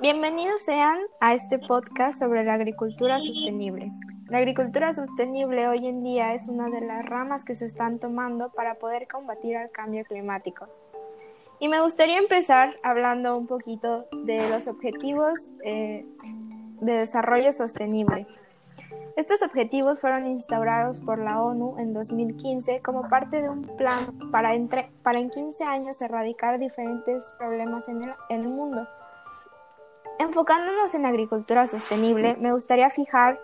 Bienvenidos sean a este podcast sobre la agricultura sostenible. La agricultura sostenible hoy en día es una de las ramas que se están tomando para poder combatir el cambio climático. Y me gustaría empezar hablando un poquito de los objetivos eh, de desarrollo sostenible. Estos objetivos fueron instaurados por la ONU en 2015 como parte de un plan para, en 15 años erradicar diferentes problemas en el mundo. Enfocándonos en la agricultura sostenible, me gustaría fijar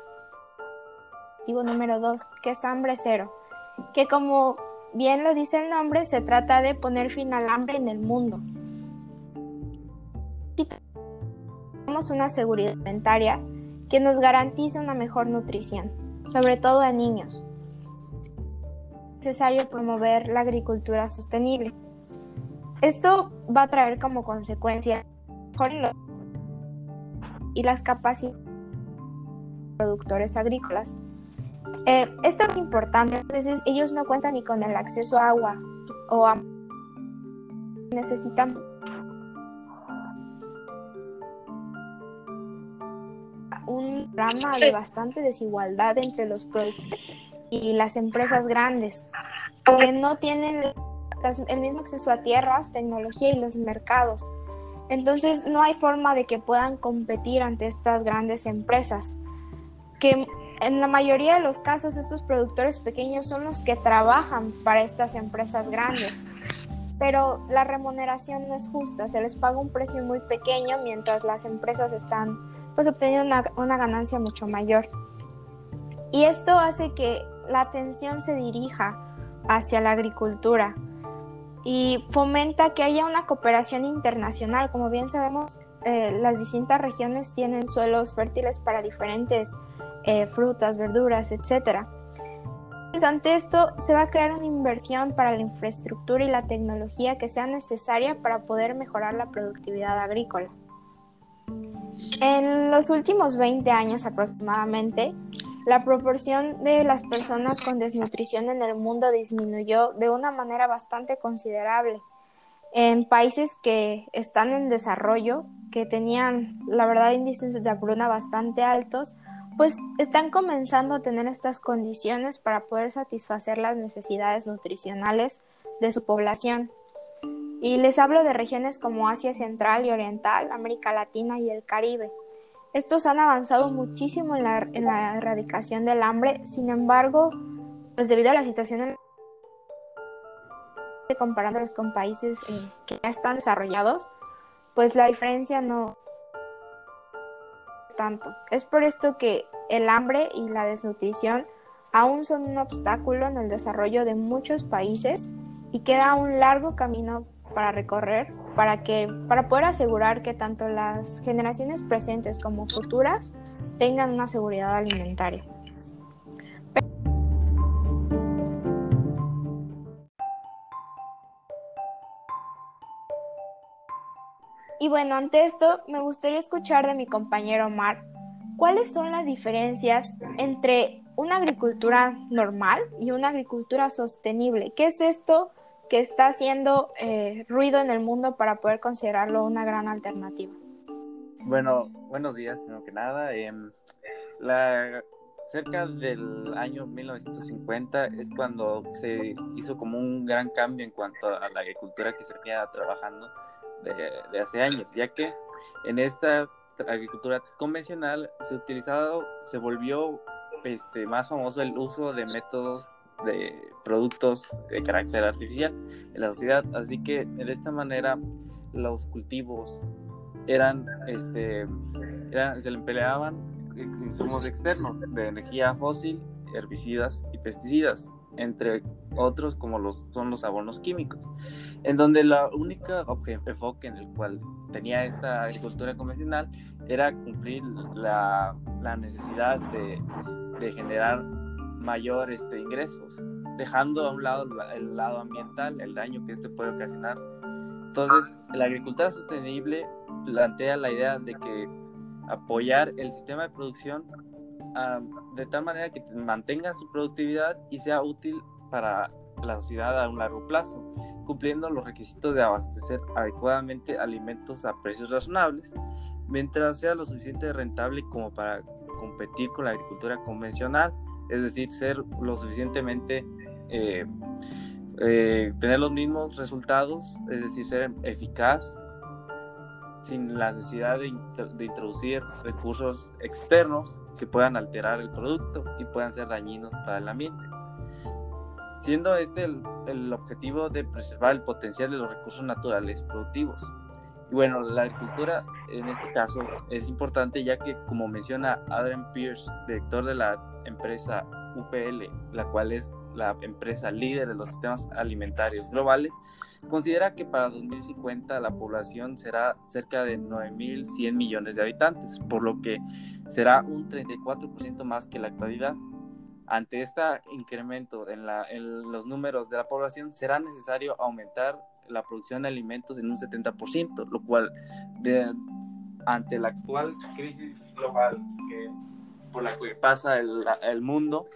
objetivo número 2, que es hambre cero, que como bien lo dice el nombre, se trata de poner fin al hambre en el mundo. Tenemos una seguridad alimentaria que nos garantice una mejor nutrición, sobre todo a niños. Es necesario promover la agricultura sostenible. Esto va a traer como consecuencia y las capacidades de productores agrícolas. Eh, esto es importante, a veces ellos no cuentan ni con el acceso a agua o a necesitan un drama de bastante desigualdad entre los productores y las empresas grandes, que no tienen el mismo acceso a tierras, tecnología y los mercados. Entonces no hay forma de que puedan competir ante estas grandes empresas, que en la mayoría de los casos estos productores pequeños son los que trabajan para estas empresas grandes, pero la remuneración no es justa, se les paga un precio muy pequeño mientras las empresas están pues obteniendo una, una ganancia mucho mayor. Y esto hace que la atención se dirija hacia la agricultura y fomenta que haya una cooperación internacional. Como bien sabemos, eh, las distintas regiones tienen suelos fértiles para diferentes eh, frutas, verduras, etc. Entonces, ante esto, se va a crear una inversión para la infraestructura y la tecnología que sea necesaria para poder mejorar la productividad agrícola. En los últimos 20 años aproximadamente, la proporción de las personas con desnutrición en el mundo disminuyó de una manera bastante considerable. En países que están en desarrollo, que tenían, la verdad, índices de hambruna bastante altos, pues están comenzando a tener estas condiciones para poder satisfacer las necesidades nutricionales de su población. Y les hablo de regiones como Asia Central y Oriental, América Latina y el Caribe. Estos han avanzado muchísimo en la, erradicación del hambre, sin embargo, pues debido a la situación en comparándolos con países eh, que ya están desarrollados, pues la diferencia no tanto. Es por esto que el hambre y la desnutrición aún son un obstáculo en el desarrollo de muchos países y queda un largo camino para recorrer para que para poder asegurar que tanto las generaciones presentes como futuras tengan una seguridad alimentaria. Y bueno, ante esto me gustaría escuchar de mi compañero Omar cuáles son las diferencias entre una agricultura normal y una agricultura sostenible. ¿Qué es esto que está haciendo eh, ruido en el mundo para poder considerarlo una gran alternativa. Bueno, buenos días, primero que nada. Em, la, cerca del año 1950 es cuando se hizo como un gran cambio en cuanto a la agricultura que se venía trabajando de, de hace años, ya que en esta agricultura convencional se utilizado, se volvió este, más famoso el uso de métodos de productos de carácter artificial en la sociedad. Así que de esta manera los cultivos eran, este, se le empleaban insumos externos de energía fósil, herbicidas y pesticidas, entre otros como los, son los abonos químicos, en donde la única enfoque en el cual tenía esta agricultura convencional era cumplir la, la necesidad de, de generar mayor este, ingresos, dejando a un lado el lado ambiental, el daño que este puede ocasionar. Entonces, la agricultura sostenible plantea la idea de que apoyar el sistema de producción de tal manera que mantenga su productividad y sea útil para la sociedad a un largo plazo. cumpliendo los requisitos de abastecer adecuadamente alimentos a precios razonables, mientras sea lo suficiente rentable como para competir con la agricultura convencional, es decir, ser lo suficientemente, eh, eh, tener los mismos resultados, es decir, ser eficaz sin la necesidad de, introducir recursos externos que puedan alterar el producto y puedan ser dañinos para el ambiente. Siendo este el objetivo de preservar el potencial de los recursos naturales productivos. Y bueno, la agricultura en este caso es importante ya que, como menciona Adrian Pierce, director de la empresa UPL, la cual es la empresa líder de los sistemas alimentarios globales, considera que para 2050 la población será cerca de 9.100 millones de habitantes, por lo que será un 34% más que la actualidad. Ante este incremento en, la, en los números de la población, será necesario aumentar la producción de alimentos en un 70%, lo cual ante la actual crisis global que, por la que pasa el, el mundo,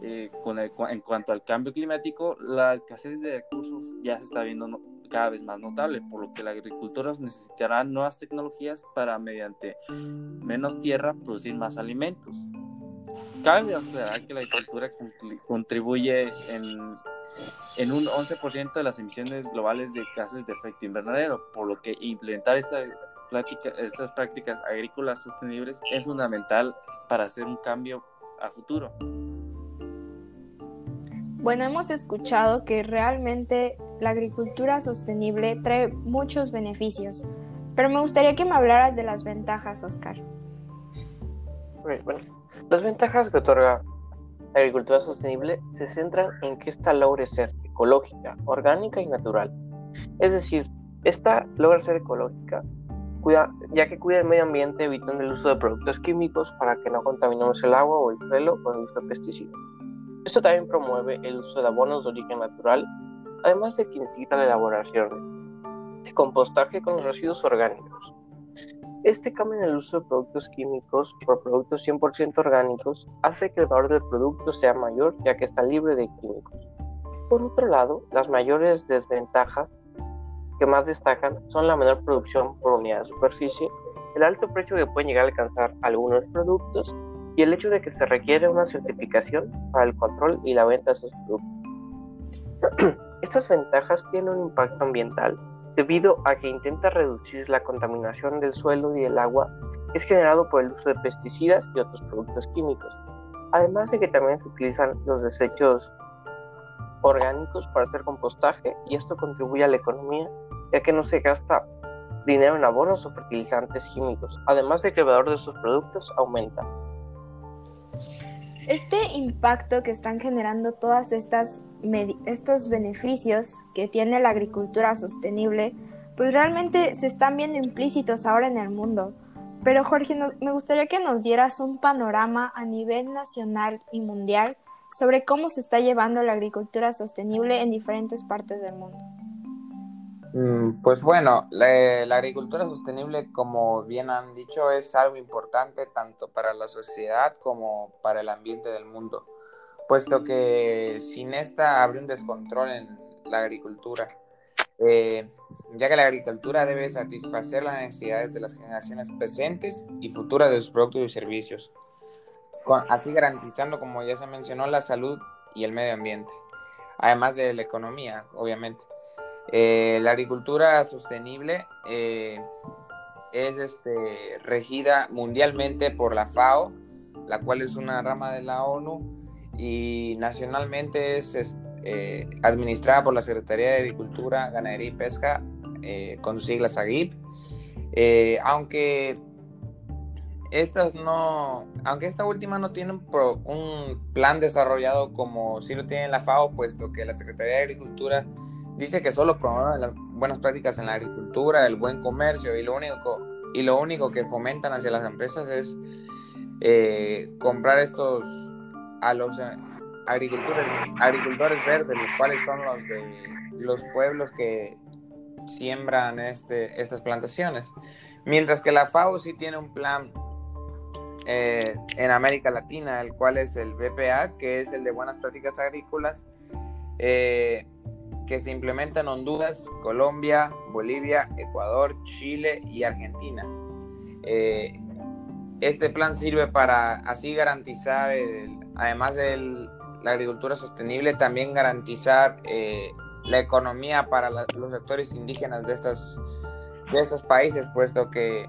eh, con el, en cuanto al cambio climático, la escasez de recursos ya se está viendo cada vez más notable, por lo que la agricultura necesitará nuevas tecnologías para, mediante menos tierra, producir más alimentos. Cabe aclarar que la agricultura contribuye en, en un 11% de las emisiones globales de gases de efecto invernadero, por lo que implementar esta estas prácticas agrícolas sostenibles es fundamental para hacer un cambio a futuro. Bueno, hemos escuchado que realmente la agricultura sostenible trae muchos beneficios, pero me gustaría que me hablaras de las ventajas, Oscar. Bueno, las ventajas que otorga la agricultura sostenible se centran en que ésta logre ser ecológica, orgánica y natural. Es decir, esta logra ser ecológica cuida, ya que cuida el medio ambiente evitando el uso de productos químicos para que no contaminemos el agua o el suelo con el uso de pesticidas. Esto también promueve el uso de abonos de origen natural, además de que incita la elaboración de compostaje con los residuos orgánicos. Este cambio en el uso de productos químicos por productos 100% orgánicos hace que el valor del producto sea mayor ya que está libre de químicos. Por otro lado, las mayores desventajas que más destacan son la menor producción por unidad de superficie, el alto precio que pueden llegar a alcanzar algunos productos y el hecho de que se requiere una certificación para el control y la venta de esos productos. Estas ventajas tienen un impacto ambiental debido a que intenta reducir la contaminación del suelo y del agua es generado por el uso de pesticidas y otros productos químicos. Además de que también se utilizan los desechos orgánicos para hacer compostaje y esto contribuye a la economía ya que no se gasta dinero en abonos o fertilizantes químicos, además de que el valor de estos productos aumenta. Este impacto que están generando todas estas estos beneficios que tiene la agricultura sostenible, pues realmente se están viendo implícitos ahora en el mundo. Pero Jorge, me gustaría que nos dieras un panorama a nivel nacional y mundial sobre cómo se está llevando la agricultura sostenible en diferentes partes del mundo. Mm, pues bueno, la, agricultura sostenible, como bien han dicho, es algo importante tanto para la sociedad como para el ambiente del mundo, puesto que sin esta habría un descontrol en la agricultura, eh, ya que la agricultura debe satisfacer las necesidades de las generaciones presentes y futuras de sus productos y servicios, así garantizando, como ya se mencionó, la salud y el medio ambiente, además de la economía, obviamente. Eh, la agricultura sostenible eh, es este, regida mundialmente por la FAO, la cual es una rama de la ONU, y nacionalmente es eh, administrada por la Secretaría de Agricultura, Ganadería y Pesca, con sus siglas AGIP. aunque estas no, aunque esta última no tiene un, plan desarrollado como si lo tiene la FAO, puesto que la Secretaría de Agricultura Dice que solo promueven las buenas prácticas en la agricultura, el buen comercio y lo único, y lo único que fomentan hacia las empresas es eh, comprar estos a los eh, agricultores, agricultores verdes, los cuales son los de los pueblos que siembran este, estas plantaciones. Mientras que la FAO sí tiene un plan eh, en América Latina, el cual es el BPA, que es el de buenas prácticas agrícolas, que se implementa en Honduras, Colombia, Bolivia, Ecuador, Chile y Argentina. Eh, este plan sirve para así garantizar, además de la agricultura sostenible, también garantizar eh, la economía para los sectores indígenas de estos, de estos países, puesto que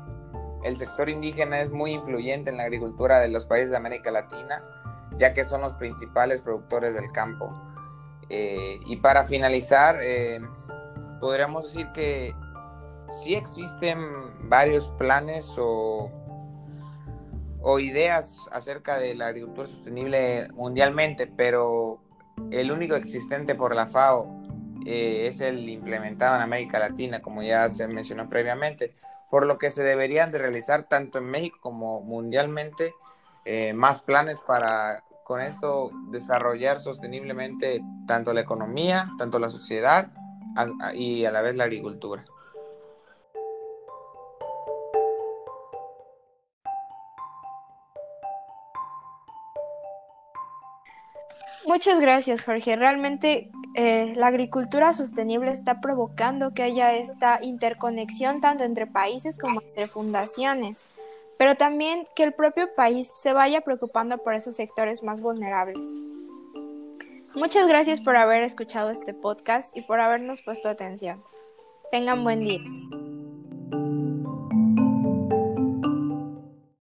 el sector indígena es muy influyente en la agricultura de los países de América Latina, ya que son los principales productores del campo. Eh, y para finalizar, eh, podríamos decir que sí existen varios planes o, o ideas acerca de la agricultura sostenible mundialmente, pero el único existente por la FAO eh, es el implementado en América Latina, como ya se mencionó previamente, por lo que se deberían de realizar tanto en México como mundialmente eh, más planes para con esto desarrollar sosteniblemente tanto la economía, tanto la sociedad y a la vez la agricultura. Muchas gracias, Jorge. Realmente eh, la agricultura sostenible está provocando que haya esta interconexión tanto entre países como entre fundaciones, pero también que el propio país se vaya preocupando por esos sectores más vulnerables. Muchas gracias por haber escuchado este podcast y por habernos puesto atención. Tengan buen día.